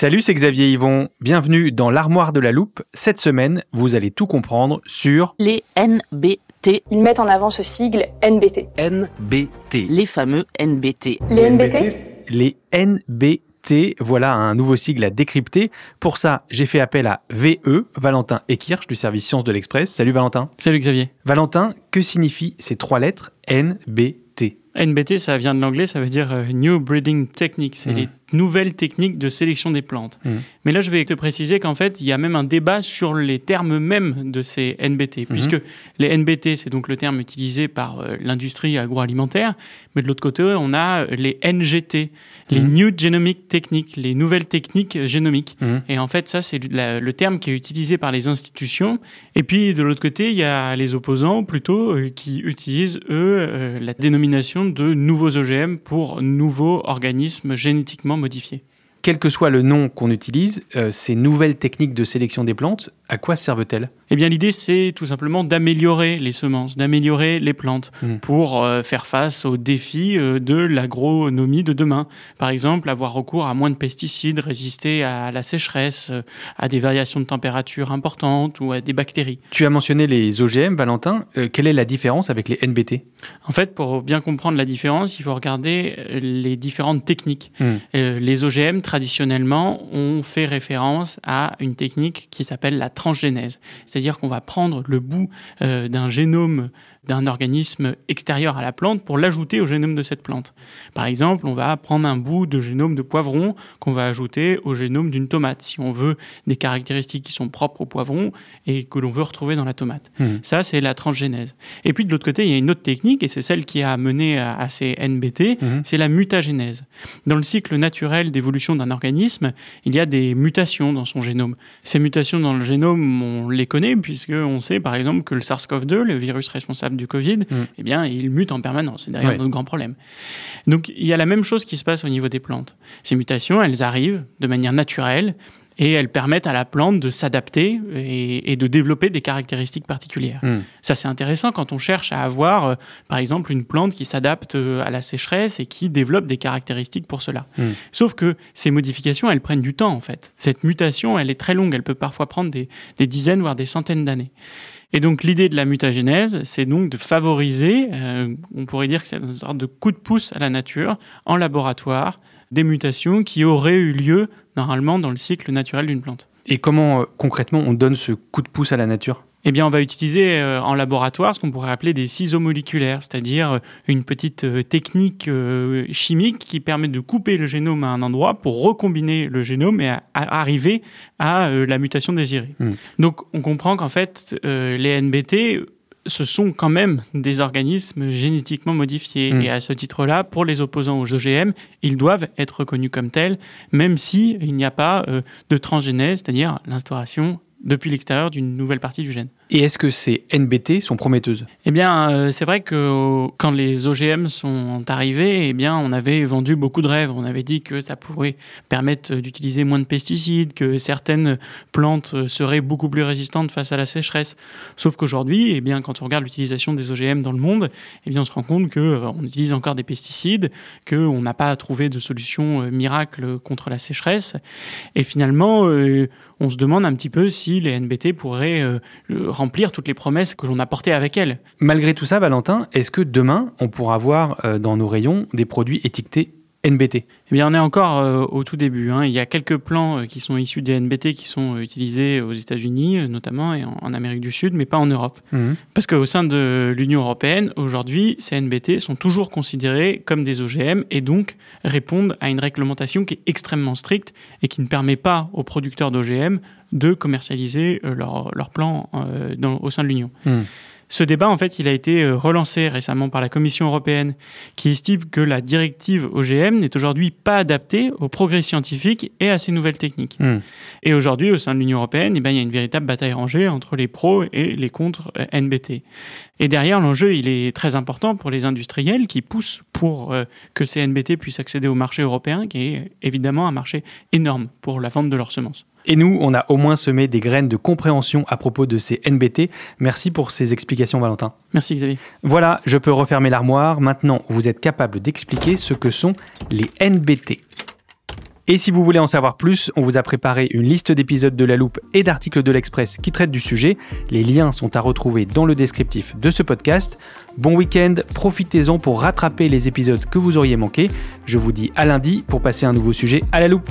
Salut, c'est Xavier Yvon. Bienvenue dans l'armoire de la loupe. Cette semaine, vous allez tout comprendre sur les NBT. Ils mettent en avant ce sigle NBT. NBT. Les fameux NBT. Les NBT les NBT. Voilà un nouveau sigle à décrypter. Pour ça, j'ai fait appel à VE, Valentin Ekirch du service Sciences de l'Express. Salut Valentin. Salut Xavier. Valentin, que signifient ces trois lettres NBT NBT, ça vient de l'anglais, ça veut dire euh, New Breeding Technique. C'est les nouvelles techniques de sélection des plantes. Mhm. Mais là, je vais te préciser qu'en fait, il y a même un débat sur les termes mêmes de ces NBT, puisque les NBT, c'est donc le terme utilisé par euh, l'industrie agroalimentaire, mais de l'autre côté, on a euh, les NGT, les Mhm. New Genomic Techniques, les nouvelles techniques génomiques. Et en fait, ça, c'est le terme qui est utilisé par les institutions. Et puis, de l'autre côté, il y a les opposants, plutôt, euh, qui utilisent, eux, euh, la dénomination de nouveaux OGM pour nouveaux organismes génétiquement modifiés. Quel que soit le nom qu'on utilise, euh, ces nouvelles techniques de sélection des plantes, à quoi servent-elles? Eh bien, l'idée, c'est tout simplement d'améliorer les semences, d'améliorer les plantes Mhm. pour euh, faire face aux défis euh, de l'agronomie de demain. Par exemple, avoir recours à moins de pesticides, résister à la sécheresse, à des variations de température importantes ou à des bactéries. Tu as mentionné les OGM, Valentin. Quelle est la différence avec les NBT En fait, pour bien comprendre la différence, il faut regarder les différentes techniques. Hmm. Les OGM, traditionnellement, ont fait référence à une technique qui s'appelle la transgénèse. C'est-à-dire qu'on va prendre le bout euh, d'un génome d'un organisme extérieur à la plante pour l'ajouter au génome de cette plante. Par exemple, on va prendre un bout de génome de poivron qu'on va ajouter au génome d'une tomate, si on veut des caractéristiques qui sont propres au poivron et que l'on veut retrouver dans la tomate. Mhm. Ça, c'est la transgénèse. Et puis de l'autre côté, il y a une autre technique, et c'est celle qui a mené à, à ces NBT, Mhm. c'est la mutagénèse. Dans le cycle naturel d'évolution d'un organisme, il y a des mutations dans son génome. Ces mutations dans le génome, on les connaît, puisqu'on sait par exemple que le SARS-CoV-2, le virus responsable du Covid, Mhm. eh bien, il mute en permanence. C'est d'ailleurs Ouais. notre grand problème. Donc il y a la même chose qui se passe au niveau des plantes. Ces mutations, elles arrivent de manière naturelle et elles permettent à la plante de s'adapter et, et de développer des caractéristiques particulières. Hmm. Ça, c'est intéressant quand on cherche à avoir, euh, par exemple, une plante qui s'adapte euh, à la sécheresse et qui développe des caractéristiques pour cela. Mm. Sauf que ces modifications, elles prennent du temps, en fait. Cette mutation, elle est très longue. Elle peut parfois prendre des, des dizaines, voire des centaines d'années. Et donc, l'idée de la mutagénèse, c'est donc de favoriser, euh, on pourrait dire que c'est une sorte de coup de pouce à la nature, en laboratoire, des mutations qui auraient eu lieu, normalement, dans le cycle naturel d'une plante. Et comment euh, concrètement on donne ce coup de pouce à la nature? Eh bien, on va utiliser euh, en laboratoire ce qu'on pourrait appeler des ciseaux moléculaires, c'est-à-dire euh, une petite euh, technique euh, chimique qui permet de couper le génome à un endroit pour recombiner le génome et à- à arriver à la mutation désirée. Hmm. Donc, on comprend qu'en fait, les NBT ce sont quand même des organismes génétiquement modifiés. Mm. Et à ce titre-là, pour les opposants aux OGM, ils doivent être reconnus comme tels, même si il n'y a pas euh, de transgénèse, c'est-à-dire l'instauration depuis l'extérieur d'une nouvelle partie du gène. Et est-ce que ces NBT sont prometteuses Eh bien, euh, c'est vrai que quand les OGM sont arrivés, eh bien, on avait vendu beaucoup de rêves. On avait dit que ça pourrait permettre d'utiliser moins de pesticides, que certaines plantes seraient beaucoup plus résistantes face à la sécheresse. Sauf qu'aujourd'hui, eh bien, quand on regarde l'utilisation des OGM dans le monde, eh bien, on se rend compte que euh, on utilise encore des pesticides, qu'on n'a pas trouvé de solution euh, miracle contre la sécheresse. Et finalement, on se demande un petit peu si les NBT pourraient euh, remplir toutes les promesses que l'on a portées avec elles. Malgré tout ça, Valentin, est-ce que demain, on pourra voir euh, dans nos rayons des produits étiquetés NBT eh bien, on est encore euh, au tout début. Hein. Il y a quelques plans euh, qui sont issus des NBT qui sont euh, utilisés aux États-Unis, notamment, et en, Amérique du Sud, mais pas en Europe. Mhm. Parce qu'au sein de l'Union européenne, aujourd'hui, ces NBT sont toujours considérés comme des OGM et donc répondent à une réglementation qui est extrêmement stricte et qui ne permet pas aux producteurs d'OGM de commercialiser leurs leur plans au sein de l'Union. Mhm. Ce débat, en fait, il a été euh, relancé récemment par la Commission européenne, qui estime que la directive OGM n'est aujourd'hui pas adaptée aux progrès scientifiques et à ces nouvelles techniques. Hmm. Et aujourd'hui, au sein de l'Union européenne, eh ben, il y a une véritable bataille rangée entre les pros et les contre euh, NBT. Et derrière, l'enjeu, il est très important pour les industriels qui poussent pour euh, que ces NBT puissent accéder au marché européen, qui est évidemment un marché énorme pour la vente de leurs semences. Et nous, on a au moins semé des graines de compréhension à propos de ces NBT. Merci pour ces explications, Valentin. Merci, Xavier. Voilà, je peux refermer l'armoire. Maintenant, vous êtes capable d'expliquer ce que sont les NBT. Et si vous voulez en savoir plus, on vous a préparé une liste d'épisodes de La Loupe et d'articles de l'Express qui traitent du sujet. Les liens sont à retrouver dans le descriptif de ce podcast. Bon week-end, profitez-en pour rattraper les épisodes que vous auriez manqués. Je vous dis à lundi pour passer un nouveau sujet à la loupe.